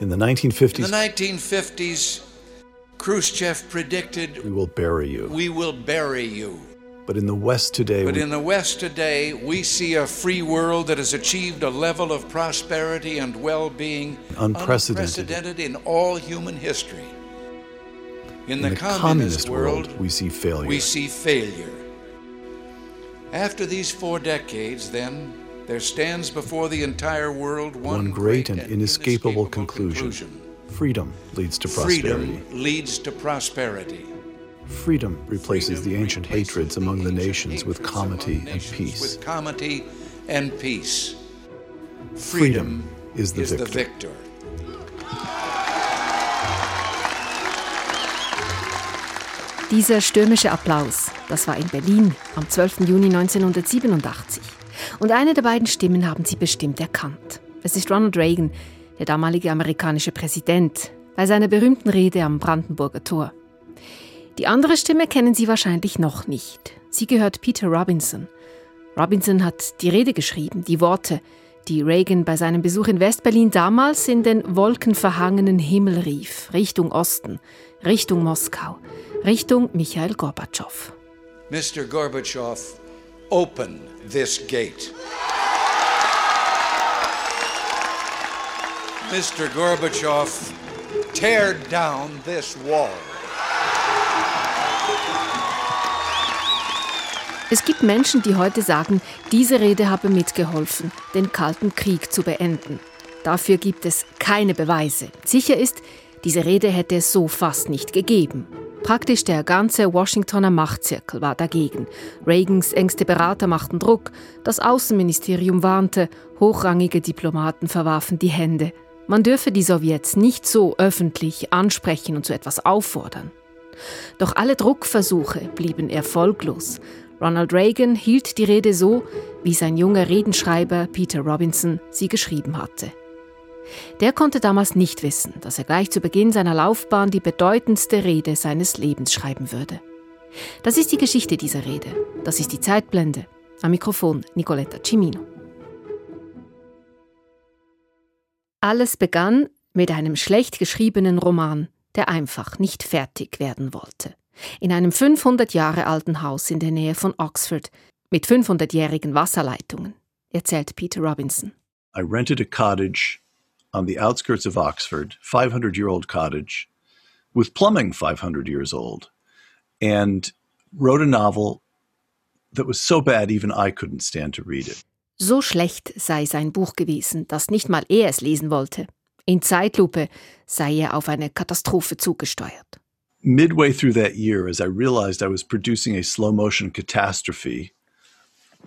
In the 1950s, In the 1950s, Khrushchev predicted, we will bury you. We will bury you. But in the West today, But we, in the West today, we see a free world that has achieved a level of prosperity and well being Unprecedented. unprecedented in all human history. In the, in the communist, communist world, we see failure. we see failure. After these four decades, then, there stands before the entire world one, One great and inescapable conclusion. conclusion. Freedom leads to prosperity. Freedom leads to prosperity. Freedom replaces Freedom the ancient replaces hatreds among the nations with comity and nations peace. With comity and peace. Freedom is the is the victor. victor. Dieser stürmische Applaus, das war in Berlin am 12. Juni 1987. Und eine der beiden Stimmen haben Sie bestimmt erkannt. Es ist Ronald Reagan, der damalige amerikanische Präsident, bei seiner berühmten Rede am Brandenburger Tor. Die andere Stimme kennen Sie wahrscheinlich noch nicht. Sie gehört Peter Robinson. Robinson hat die Rede geschrieben, die Worte, die Reagan bei seinem Besuch in Westberlin damals in den wolkenverhangenen Himmel rief, Richtung Osten, Richtung Moskau, Richtung Michael Gorbatschow. Mr. Gorbachev, open this gate. Mr. Gorbachev, tear down this wall. Es gibt Menschen, die heute sagen, diese Rede habe mitgeholfen, den Kalten Krieg zu beenden. Dafür gibt es keine Beweise. Sicher ist, diese Rede hätte es so fast nicht gegeben. Praktisch der ganze Washingtoner Machtzirkel war dagegen. Reagans engste Berater machten Druck, das Außenministerium warnte, hochrangige Diplomaten verwarfen die Hände. Man dürfe die Sowjets nicht so öffentlich ansprechen und zu etwas auffordern. Doch alle Druckversuche blieben erfolglos. Ronald Reagan hielt die Rede so, wie sein junger Redenschreiber Peter Robinson sie geschrieben hatte. Der konnte damals nicht wissen, dass er gleich zu Beginn seiner Laufbahn die bedeutendste Rede seines Lebens schreiben würde. Das ist die Geschichte dieser Rede. Das ist die Zeitblende. Am Mikrofon Nicoletta Cimino. Alles begann mit einem schlecht geschriebenen Roman, der einfach nicht fertig werden wollte. In einem 500 Jahre alten Haus in der Nähe von Oxford mit 500-jährigen Wasserleitungen, erzählt Peter Robinson. I rented a cottage on the outskirts of Oxford, 500 year old cottage, with plumbing 500 years old, and wrote a novel that was so bad even I couldn't stand to read it. So schlecht sei sein Buch gewesen, dass nicht mal er es lesen wollte. In Zeitlupe sei er auf eine Katastrophe zugesteuert. Midway through that year, as I realized I was producing a slow motion catastrophe,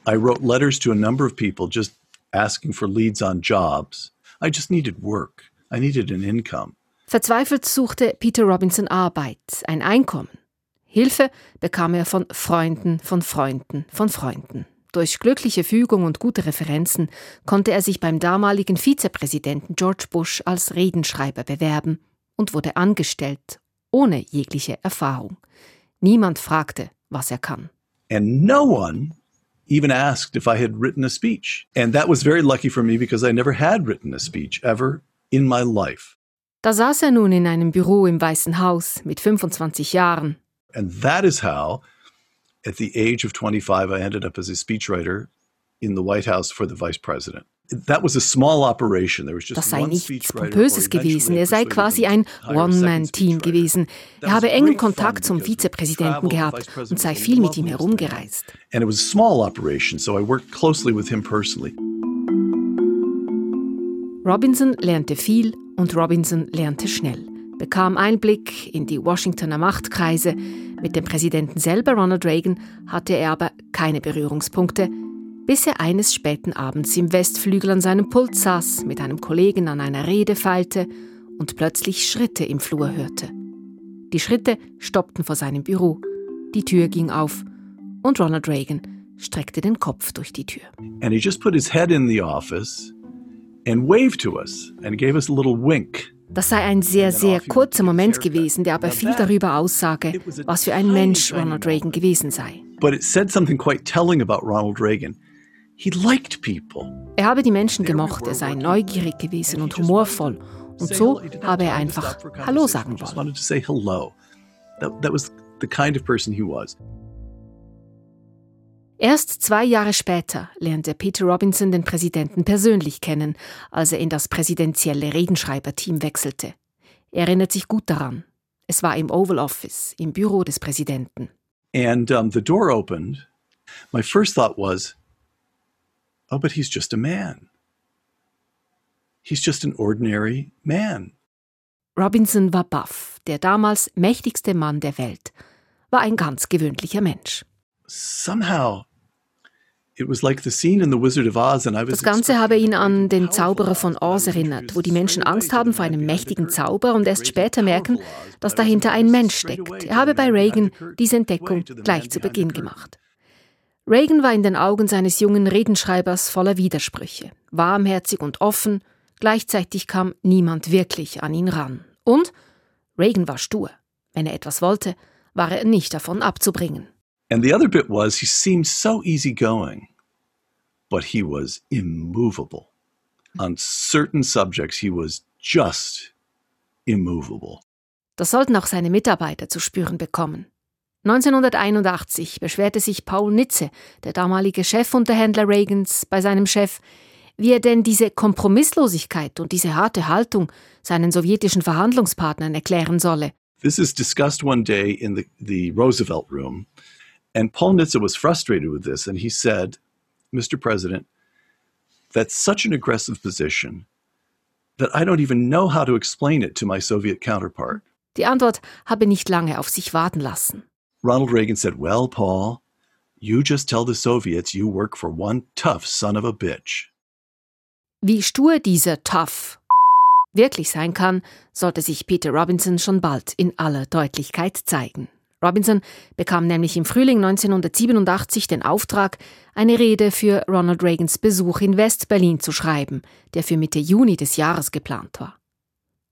I wrote letters to a number of people just asking for leads on jobs. I just needed work. I needed an income. Verzweifelt suchte Peter Robinson Arbeit, ein Einkommen. Hilfe bekam er von Freunden, von Freunden, von Freunden. Durch glückliche Fügung und gute Referenzen konnte er sich beim damaligen Vizepräsidenten George Bush als Redenschreiber bewerben und wurde angestellt, ohne jegliche Erfahrung. Niemand fragte, was er kann. And no one even asked if I had written a speech. And that was very lucky for me because I never had written a speech ever in my life. Da saß er nun in einem Büro im Weißen Haus mit 25 Jahren. And that is how, at the age of 25, I ended up as a speechwriter in the White House for the vice president. That was a small operation. There was just Das sei nichts. Pompöses gewesen. Er sei quasi ein One-Man-Team gewesen. Er habe engen Kontakt zum Vizepräsidenten gehabt und sei viel mit ihm herumgereist. And it was a small operation, so I worked closely with him personally. Robinson lernte viel und Robinson lernte schnell, bekam Einblick in die Washingtoner Machtkreise. Mit dem Präsidenten selber, Ronald Reagan, hatte er aber keine Berührungspunkte, bis er eines späten Abends im Westflügel an seinem Pult saß, mit einem Kollegen an einer Rede feilte und plötzlich Schritte im Flur hörte. Die Schritte stoppten vor seinem Büro. Die Tür ging auf und Ronald Reagan streckte den Kopf durch die Tür. And he just put his head in the office and waved to us and gave us a little wink. Das sei ein sehr, sehr kurzer Moment gewesen, der aber viel darüber aussage, was für ein Mensch Ronald Reagan gewesen sei. But it said something quite telling about Ronald Reagan. He liked people. Er habe die Menschen gemocht, er sei neugierig gewesen und humorvoll Und so habe er einfach Hallo sagen wollen. Erst zwei Jahre später lernte Peter Robinson den Präsidenten persönlich kennen, als er in das präsidentielle Redenschreiberteam wechselte. Er erinnert sich gut daran. Es war im Oval Office, im Büro des Präsidenten. And um, the door opened. My first thought was, oh, but he's just a man. He's just an ordinary man. Robinson war baff, der damals mächtigste Mann der Welt, war ein ganz gewöhnlicher Mensch. Somehow das Ganze habe ihn an den Zauberer von Oz erinnert, wo die Menschen Angst haben vor einem mächtigen Zauber und erst später merken, dass dahinter ein Mensch steckt. Er habe bei Reagan diese Entdeckung gleich zu Beginn gemacht. Reagan war in den Augen seines jungen Redenschreibers voller Widersprüche, warmherzig und offen, gleichzeitig kam niemand wirklich an ihn ran. Und Reagan war stur. Wenn er etwas wollte, war er nicht davon abzubringen. And the other bit was he seemed so easygoing, but he was immovable. On certain subjects, he was just immovable. Das sollten auch seine Mitarbeiter zu spüren bekommen. 1981 beschwerte sich Paul Nitze, der damalige Chefunterhändler Reagans, bei seinem Chef, wie er denn diese Kompromisslosigkeit und diese harte Haltung seinen sowjetischen Verhandlungspartnern erklären solle. This is discussed one day in the, the Roosevelt room. And Paul Nitze was frustrated with this, and he said, Mr. President, that's such an aggressive position that I don't even know how to explain it to my Soviet counterpart. Die Antwort habe nicht lange auf sich warten lassen. Ronald Reagan said, Well, Paul, you just tell the Soviets you work for one tough son of a bitch. Wie stur dieser Tough wirklich sein kann, sollte sich Peter Robinson schon bald in aller Deutlichkeit zeigen. Robinson bekam nämlich im Frühling 1987 den Auftrag, eine Rede für Ronald Reagans Besuch in West-Berlin zu schreiben, der für Mitte Juni des Jahres geplant war.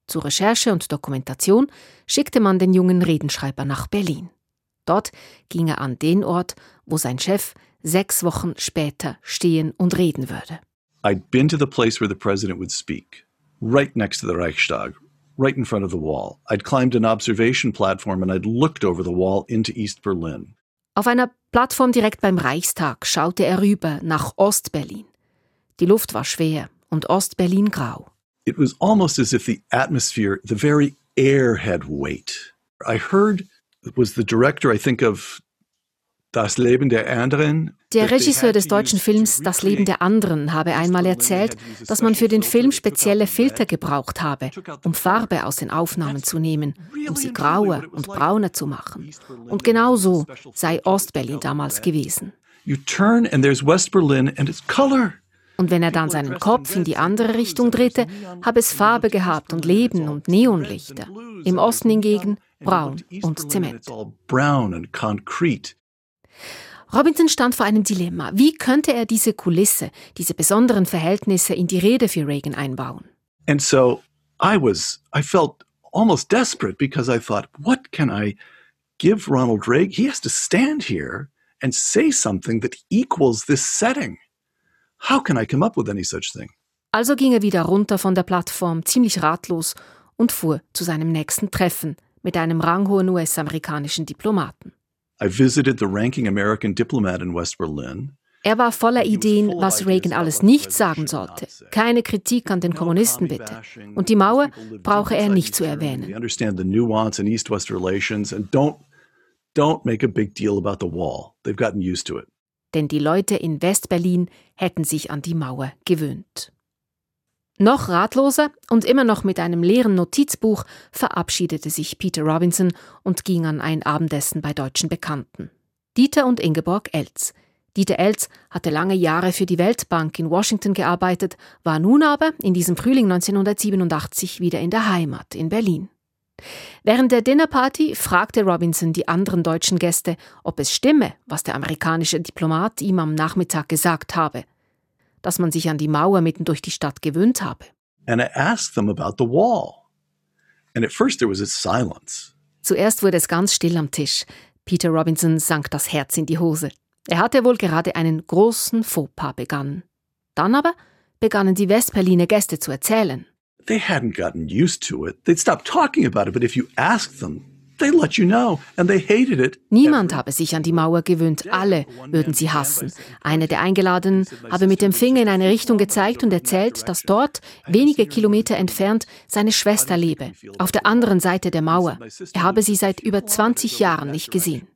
Zur Recherche und Dokumentation schickte man den jungen Redenschreiber nach Berlin. Dort ging er an den Ort, wo sein Chef sechs Wochen später stehen und reden würde. I'd been to the place where the president would speak, right next to the Reichstag, right in front of the wall. I'd climbed an observation platform and I'd looked over the wall into East Berlin. Auf einer Plattform direkt beim Reichstag schaute er rüber nach Ostberlin. Die Luft war schwer und Ostberlin grau. It was almost as if the atmosphere, the very air had weight. I heard was the director, I think of Das Leben der anderen. Der Regisseur des deutschen Films Das Leben der anderen habe einmal erzählt, dass man für den Film spezielle Filter gebraucht habe, um Farbe aus den Aufnahmen zu nehmen, um sie grauer und brauner zu machen. Und genau so sei Ostberlin damals gewesen. Und wenn er dann seinen Kopf in die andere Richtung drehte, habe es Farbe gehabt und Leben und Neonlichter. Im Osten hingegen braun und Zement. Robinson stand vor einem Dilemma. Wie könnte er diese Kulisse, diese besonderen Verhältnisse in die Rede für Reagan einbauen? And so I was, I felt almost desperate because I thought, what can I give Ronald Reagan? He has to stand here and say something that equals this setting. How can I come up with any such thing? Also ging er wieder runter von der Plattform, ziemlich ratlos, und fuhr zu seinem nächsten Treffen mit einem ranghohen US-amerikanischen Diplomaten. I visited the ranking American diplomat in West Berlin. Er war voller Ideen, was Reagan alles nicht sagen sollte. Keine Kritik an den Kommunisten bitte. Und die Mauer brauche er nicht zu erwähnen. Denn die Leute in West-Berlin hätten sich an die Mauer gewöhnt. Noch ratloser und immer noch mit einem leeren Notizbuch verabschiedete sich Peter Robinson und ging an ein Abendessen bei deutschen Bekannten. Dieter und Ingeborg Elz. Dieter Elz hatte lange Jahre für die Weltbank in Washington gearbeitet, war nun aber in diesem Frühling 1987 wieder in der Heimat in Berlin. Während der Dinnerparty fragte Robinson die anderen deutschen Gäste, ob es stimme, was der amerikanische Diplomat ihm am Nachmittag gesagt habe dass man sich an die Mauer mitten durch die Stadt gewöhnt habe. And I asked them about the wall. And at first there was a silence. Zuerst wurde es ganz still am Tisch. Peter Robinson sank das Herz in die Hose. Er hatte wohl gerade einen großen Fauxpas begangen. Dann aber begannen die Westberliner Gäste zu erzählen. they hadn't gotten used to it. They'd stop talking about it, but if you asked them, they let you know, and they hated it. Niemand habe sich an die Mauer gewöhnt, alle würden sie hassen. Einer der Eingeladenen habe mit dem Finger in eine Richtung gezeigt und erzählt, dass dort, wenige Kilometer entfernt, seine Schwester lebe, auf der anderen Seite der Mauer. Er habe sie seit über 20 Jahren nicht gesehen.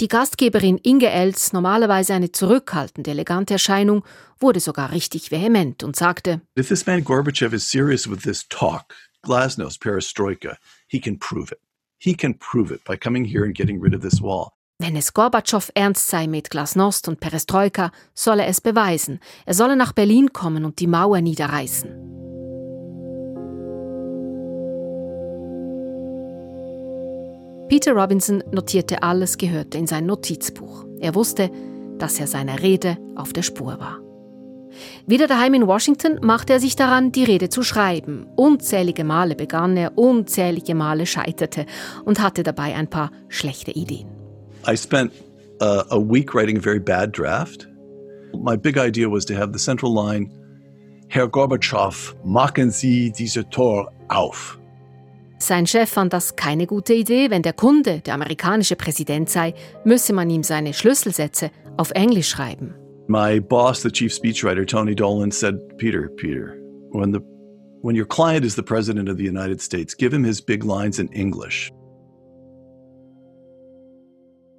Die Gastgeberin Inge Els, normalerweise eine zurückhaltende, elegante Erscheinung, wurde sogar richtig vehement und sagte: If this man Gorbachev is serious with this talk, Glasnost, Perestroika, he can prove it. He can prove it by coming here and getting rid of this wall. Wenn es Gorbatschow ernst sei mit Glasnost und Perestroika, solle es beweisen. Er solle nach Berlin kommen und die Mauer niederreißen. Peter Robinson notierte alles Gehörte in sein Notizbuch. Er wusste, dass er seiner Rede auf der Spur war. Wieder daheim in Washington machte er sich daran, die Rede zu schreiben. Unzählige Male begann er, unzählige Male scheiterte und hatte dabei ein paar schlechte Ideen. I spent uh, a week writing a very bad draft. My big idea was to have the central line Herr Gorbatschow, machen Sie diese Tor auf. Sein Chef fand das keine gute Idee. Wenn der Kunde der amerikanische Präsident sei, müsse man ihm seine Schlüsselsätze auf Englisch schreiben. My boss, the chief speechwriter Tony Dolan, said, "Peter, Peter, when the when your client is the president of the United States, give him his big lines in English."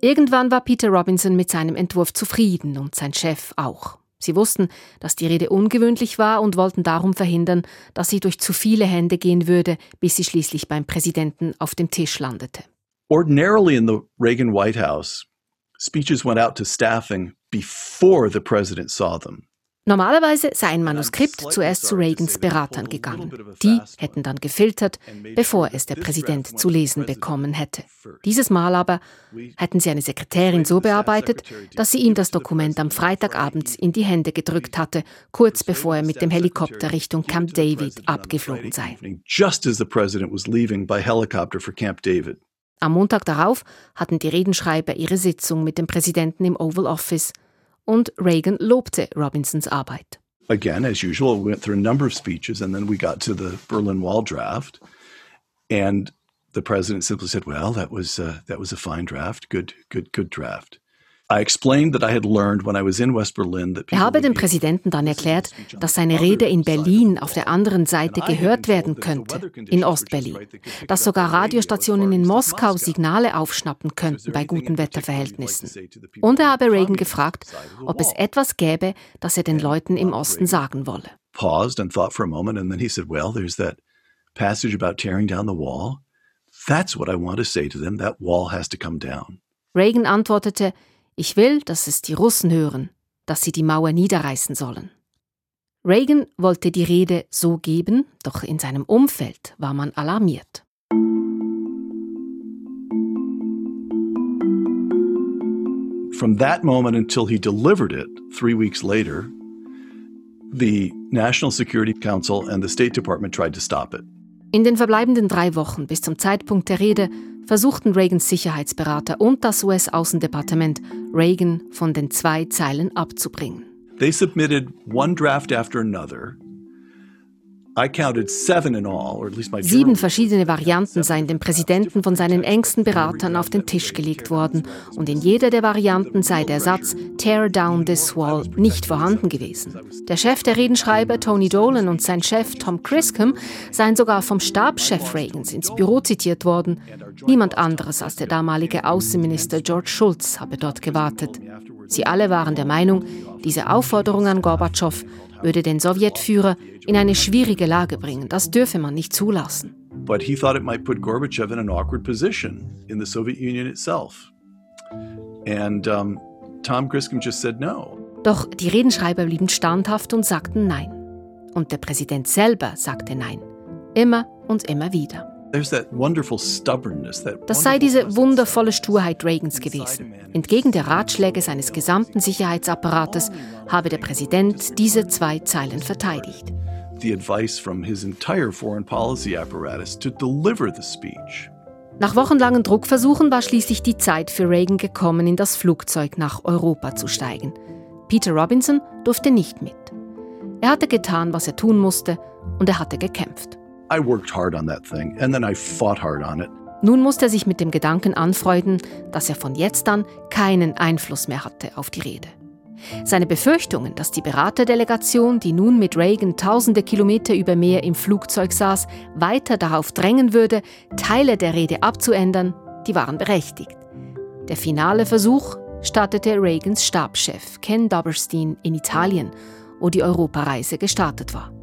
Irgendwann war Peter Robinson mit seinem Entwurf zufrieden und sein Chef auch. Sie wussten, dass die Rede ungewöhnlich war und wollten darum verhindern, dass sie durch zu viele Hände gehen würde, bis sie schließlich beim Präsidenten auf dem Tisch landete. Ordinarily in the Reagan White House, speeches went out to staffing before the president saw them. Normalerweise sei ein Manuskript zuerst zu Reagans Beratern gegangen. Die hätten dann gefiltert, bevor es der Präsident zu lesen bekommen hätte. Dieses Mal aber hätten sie eine Sekretärin so bearbeitet, dass sie ihm das Dokument am Freitagabend in die Hände gedrückt hatte, kurz bevor er mit dem Helikopter Richtung Camp David abgeflogen sei. Just as the president was leaving by helicopter for Camp David. Am Montag darauf hatten die Redenschreiber ihre Sitzung mit dem Präsidenten im Oval Office und Reagan lobte Robinsons Arbeit. Again, as usual, we went through a number of speeches and then we got to the Berlin Wall draft. And the president simply said, "Well, that was uh, that was a fine draft. Good, good, good draft." Er habe dem Präsidenten dann erklärt, dass seine Rede in Berlin auf der anderen Seite gehört werden könnte, in Ostberlin, dass sogar Radiostationen in Moskau Signale aufschnappen könnten bei guten Wetterverhältnissen. Und er habe Reagan gefragt, ob es etwas gäbe, das er den Leuten im Osten sagen wolle. Paused and thought for a moment and then he said, "Well, there's that passage about tearing down the wall. That's what I want to say to them. That wall has to come down." Reagan antwortete, ich will, dass es die Russen hören, dass sie die Mauer niederreißen sollen. Reagan wollte die Rede so geben, doch in seinem Umfeld war man alarmiert. From that moment until he delivered it, three weeks later, the National Security Council and the State Department tried to stop it. In den verbleibenden drei Wochen bis zum Zeitpunkt der Rede versuchten Reagans Sicherheitsberater und das US-Außendepartement, Reagan von den zwei Zeilen abzubringen. They submitted one draft after another Sieben verschiedene Varianten seien dem Präsidenten von seinen engsten Beratern auf den Tisch gelegt worden und in jeder der Varianten sei der Satz Tear down this wall nicht vorhanden gewesen. Der Chef der Redenschreiber Tony Dolan und sein Chef Tom Criscom seien sogar vom Stabschef Reagans ins Büro zitiert worden. Niemand anderes als der damalige Außenminister George Schulz habe dort gewartet. Sie alle waren der Meinung, diese Aufforderung an Gorbatschow würde den Sowjetführer in eine schwierige Lage bringen. Das dürfe man nicht zulassen. But he thought it might put Gorbachev in an awkward position in the Soviet Union itself. And um, Tom Griscom just said no. Doch die Redenschreiber blieben standhaft und sagten Nein. Und der Präsident selber sagte Nein. Immer und immer wieder. Das sei diese wundervolle Sturheit Reagans gewesen. Entgegen der Ratschläge seines gesamten Sicherheitsapparates habe der Präsident diese zwei Zeilen verteidigt. Nach wochenlangen Druckversuchen war schließlich die Zeit für Reagan gekommen, in das Flugzeug nach Europa zu steigen. Peter Robinson durfte nicht mit. Er hatte getan, was er tun musste, und er hatte gekämpft. I worked hard on that thing, and then I fought hard on it. Nun musste er sich mit dem Gedanken anfreunden, dass er von jetzt an keinen Einfluss mehr hatte auf die Rede. Seine Befürchtungen, dass die Beraterdelegation, die nun mit Reagan tausende Kilometer über Meer im Flugzeug saß, weiter darauf drängen würde, Teile der Rede abzuändern, die waren berechtigt. Der finale Versuch startete Reagans Stabschef Ken Doberstein in Italien, wo die Europareise gestartet war.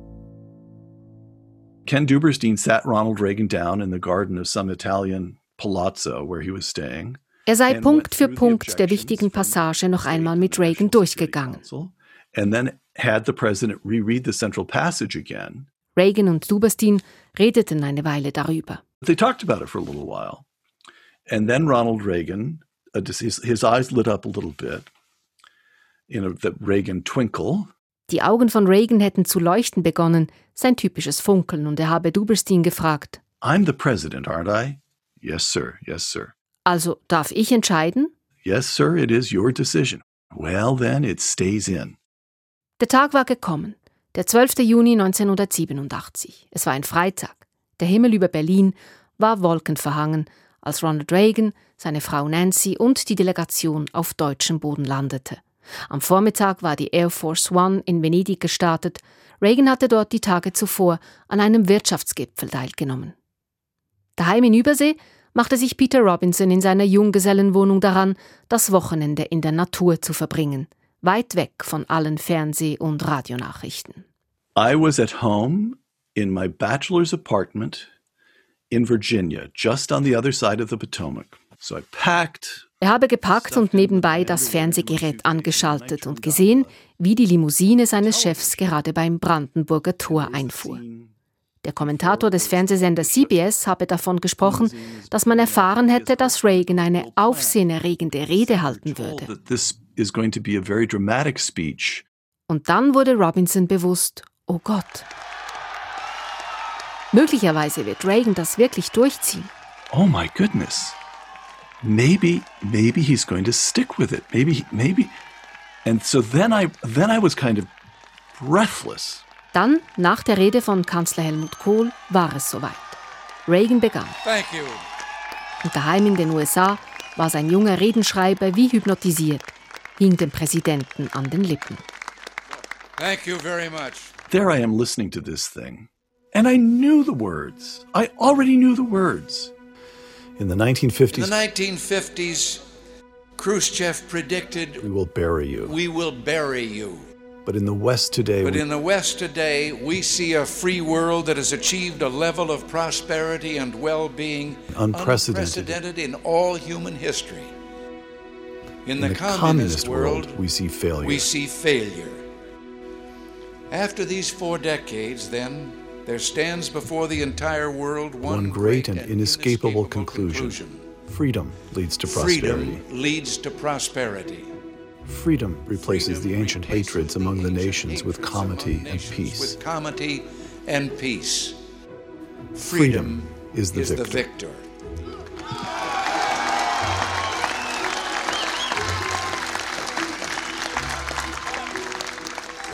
Ken Duberstein sat Ronald Reagan down in the garden of some Italian palazzo where he was staying. Er sei Punkt für Punkt der wichtigen Passage noch einmal mit Reagan durchgegangen. And then had the president reread the central passage again. Reagan und Duberstein redeten eine Weile darüber. They talked about it for a little while. And then Ronald Reagan, his, his eyes lit up a little bit. You know, that Reagan twinkle. Die Augen von Reagan hätten zu leuchten begonnen, sein typisches Funkeln, und er habe Duberstein gefragt. I'm the president, aren't I? Yes, sir. Yes, sir. Also darf ich entscheiden? Yes, sir, it is your decision. Well, then it stays in. Der Tag war gekommen, der 12. Juni 1987. Es war ein Freitag. Der Himmel über Berlin war wolkenverhangen, als Ronald Reagan, seine Frau Nancy und die Delegation auf deutschem Boden landete. Am Vormittag war die Air Force One in Venedig gestartet. Reagan hatte dort die Tage zuvor an einem Wirtschaftsgipfel teilgenommen. Daheim in Übersee machte sich Peter Robinson in seiner Junggesellenwohnung daran, das Wochenende in der Natur zu verbringen, weit weg von allen Fernseh- und Radionachrichten. I was at home in my bachelor's apartment in Virginia, just on the other side of the Potomac. So I packed er habe gepackt und nebenbei das Fernsehgerät angeschaltet und gesehen, wie die Limousine seines Chefs gerade beim Brandenburger Tor einfuhr. Der Kommentator des Fernsehsenders CBS habe davon gesprochen, dass man erfahren hätte, dass Reagan eine aufsehenerregende Rede halten würde. Und dann wurde Robinson bewusst, oh Gott. Möglicherweise wird Reagan das wirklich durchziehen. Oh my goodness maybe maybe he's going to stick with it. Maybe maybe and so then I then I was kind of breathless. Dann, nach der Rede von Kanzler Helmut Kohl, war es soweit. Reagan begann. Thank you. Und daheim in den USA war sein junger Redenschreiber wie hypnotisiert, hing dem Präsidenten an den Lippen. Thank you very much. There I am listening to this thing. And I knew the words. I already knew the words. In the 1950s, In the 1950s, Khrushchev predicted, we will bury you. We will bury you. But in the West today, But we, in the West today, we see a free world that has achieved a level of prosperity and well being Unprecedented. in all human history. In the, in the communist, world, we see failure. we see failure. After these four decades, then, there stands before the entire world one, One great and inescapable conclusion. Freedom leads to prosperity. Freedom leads to prosperity. Freedom replaces Freedom the ancient replaces hatreds the among the nations with comity and nations peace. With comity and peace. Freedom is the is victor. the victor.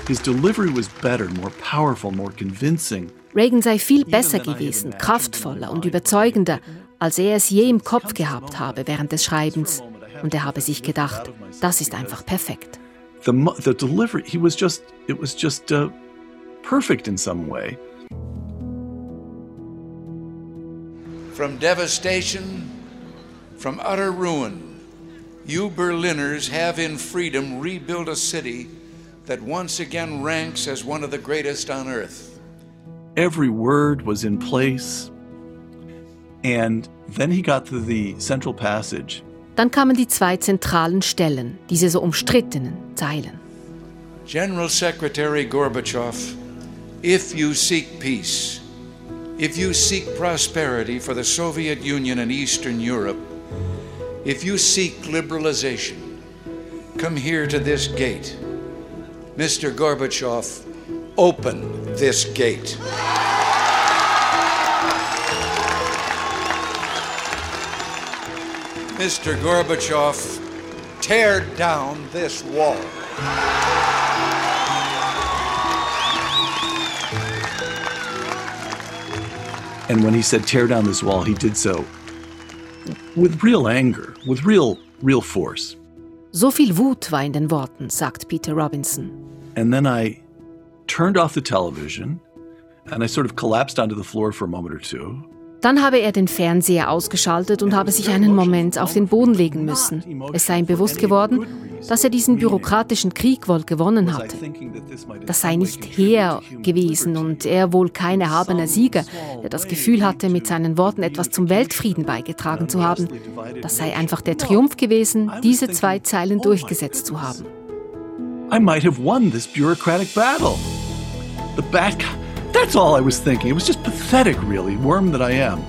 His delivery was better, more powerful, more convincing. Reagan sei viel besser gewesen, kraftvoller und überzeugender, als er es je im Kopf gehabt habe während des Schreibens. Und er habe sich gedacht, das ist einfach perfekt. The the delivery, he was just it was just uh, perfect in some way. From devastation, from utter ruin, you Berliners have in freedom rebuilt a city that once again ranks as one of the greatest on earth. Every word was in place. And then he got to the central passage. Dann kamen die zwei zentralen Stellen, diese so umstrittenen Zeilen. General Secretary Gorbachev, if you seek peace, if you seek prosperity for the Soviet Union and Eastern Europe, if you seek liberalization, come here to this gate. Mr. Gorbachev, open this gate. Mr. Gorbachev, tear down this wall. And when he said tear down this wall, he did so with real anger, with real, real force. So viel Wut war in den Worten, sagt Peter Robinson. And then I turned off the television and I sort of collapsed onto the floor for a moment or two. Dann habe er den Fernseher ausgeschaltet und habe sich einen Moment auf den Boden legen müssen. Es sei ihm bewusst geworden, dass er diesen bürokratischen Krieg wohl gewonnen hatte. Das sei nicht Heer gewesen und er wohl kein erhabener Sieger, der das Gefühl hatte, mit seinen Worten etwas zum Weltfrieden beigetragen zu haben. Das sei einfach der Triumph gewesen, diese zwei Zeilen durchgesetzt zu haben. I might have won this bureaucratic battle. The bad guy. That's all I was thinking. It was just pathetic, really, worm that I am.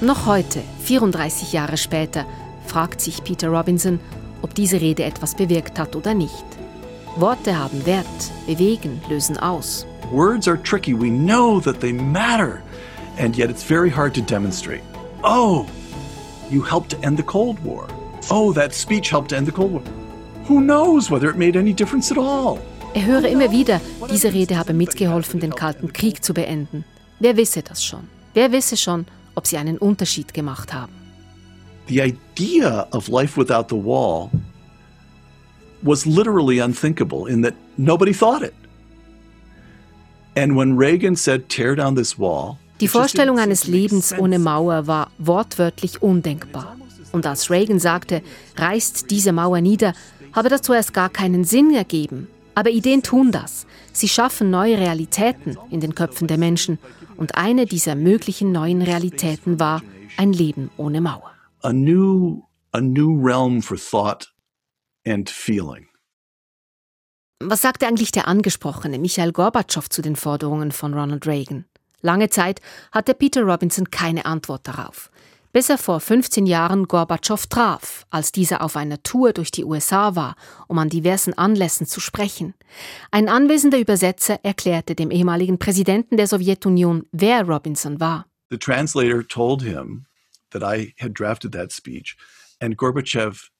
Noch heute, 34 Jahre später, fragt sich Peter Robinson, ob diese Rede etwas bewirkt hat oder nicht. Worte haben Wert, bewegen, lösen aus. Words are tricky. We know that they matter, and yet it's very hard to demonstrate. Oh, you helped to end the Cold War. Oh, that speech helped to end the Cold War. Who knows whether it made any difference at all? Er höre immer wieder, diese Rede habe mitgeholfen, den Kalten Krieg zu beenden. Wer wisse das schon? Wer wisse schon, ob sie einen Unterschied gemacht haben? The idea of life without the wall was literally unthinkable in that nobody thought it. And when Reagan said, tear down this wall, Die Vorstellung eines Lebens ohne Mauer war wortwörtlich undenkbar. Und als Reagan sagte, reißt diese Mauer nieder, habe das zuerst gar keinen Sinn ergeben. Aber Ideen tun das. Sie schaffen neue Realitäten in den Köpfen der Menschen. Und eine dieser möglichen neuen Realitäten war ein Leben ohne Mauer. a new, a new realm for thought and feeling. Was sagte eigentlich der angesprochene Michael Gorbatschow zu den Forderungen von Ronald Reagan? Lange Zeit hatte Peter Robinson keine Antwort darauf. Bis er vor 15 Jahren Gorbatschow traf, als dieser auf einer Tour durch die USA war, um an diversen Anlässen zu sprechen. Ein anwesender Übersetzer erklärte dem ehemaligen Präsidenten der Sowjetunion, wer Robinson war. The translator told him that I had drafted that speech, and Gorbachev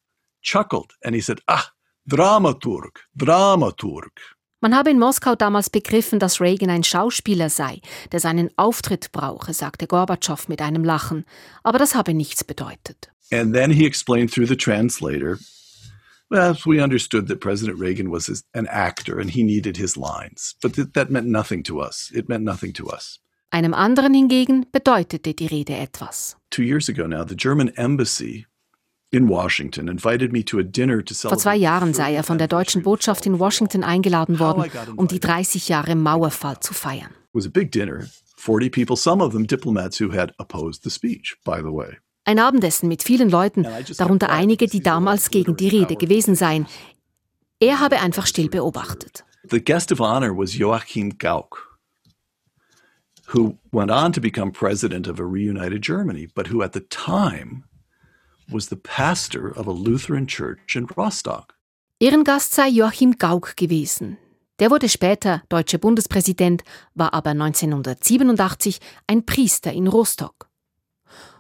chuckled and he said, Ah, Dramaturg, Dramaturg. Man habe in Moskau damals begriffen, dass Reagan ein Schauspieler sei, der seinen Auftritt brauche, sagte Gorbatschow mit einem Lachen. Aber das habe nichts bedeutet. And then he explained through the translator, well, we understood that President Reagan was an actor and he needed his lines. But th- that meant nothing to us. It meant nothing to us. Einem anderen hingegen bedeutete die Rede etwas. Two years ago now, the German embassy Vor celebrate. zwei Jahren sei er von der deutschen Botschaft in Washington eingeladen worden, um die 30 Jahre Mauerfall zu feiern. It was a big dinner. 40 people, some of them diplomats who had opposed the speech, by the way. Ein Abendessen mit vielen Leuten, darunter einige, die damals gegen die Rede gewesen seien. Er habe einfach still beobachtet. The guest of honor was Joachim Gauck, who went on to become president of a reunited Germany, but who at the time was the pastor of a Lutheran church in Rostock. Ehrengast sei Joachim Gauck gewesen. Der wurde später deutscher Bundespräsident, war aber 1987 ein Priester in Rostock.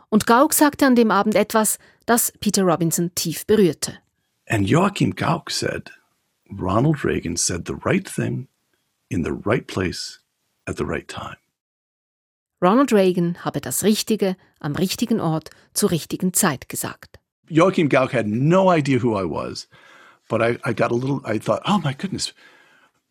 Und Gauck sagte an dem Abend etwas, das Peter Robinson tief berührte. And Joachim Gauck said, Ronald Reagan said the right thing in the right place at the right time. Ronald Reagan habe das Richtige am richtigen Ort zur richtigen Zeit gesagt. Joachim Gauck had no idea who I was, but I, I got a little, I thought, oh my goodness,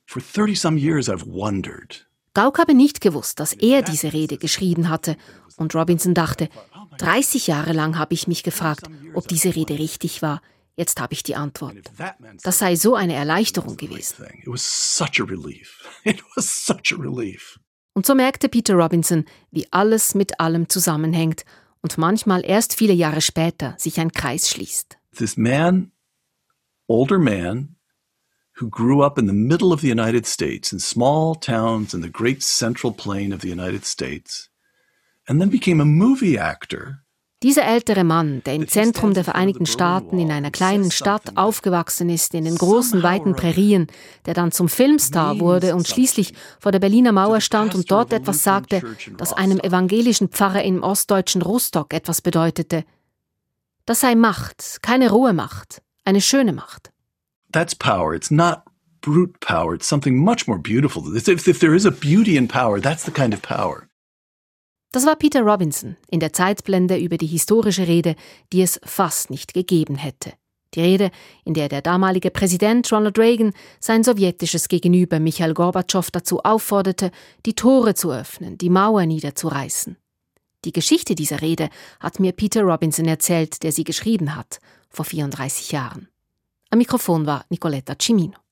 for 30 some years I've wondered. Gauck habe nicht gewusst, dass er diese Rede geschrieben hatte, und Robinson dachte, 30 Jahre lang habe ich mich gefragt, ob diese Rede richtig war. Jetzt habe ich die Antwort. Das sei so eine Erleichterung gewesen. It was such a relief. It was such a relief. Und so merkte Peter Robinson, wie alles mit allem zusammenhängt und manchmal erst viele Jahre später sich ein Kreis schließt. This man, older man, who grew up in the middle of the United States, in small towns in the great central plain of the United States, and then became a movie actor. Dieser ältere Mann, der im Zentrum der Vereinigten Staaten in einer kleinen Stadt aufgewachsen ist, in den großen, weiten Prärien, der dann zum Filmstar wurde und schließlich vor der Berliner Mauer stand und dort etwas sagte, das einem evangelischen Pfarrer im ostdeutschen Rostock etwas bedeutete. Das sei Macht, keine rohe Macht, eine schöne Macht. That's power. It's not brute power. It's something much more beautiful. If, if there is a beauty in power, that's the kind of power. Das war Peter Robinson in der Zeitblende über die historische Rede, die es fast nicht gegeben hätte. Die Rede, in der der damalige Präsident Ronald Reagan sein sowjetisches Gegenüber Michael Gorbatschow dazu aufforderte, die Tore zu öffnen, die Mauer niederzureißen. Die Geschichte dieser Rede hat mir Peter Robinson erzählt, der sie geschrieben hat, vor 34 Jahren. Am Mikrofon war Nicoletta Cimino.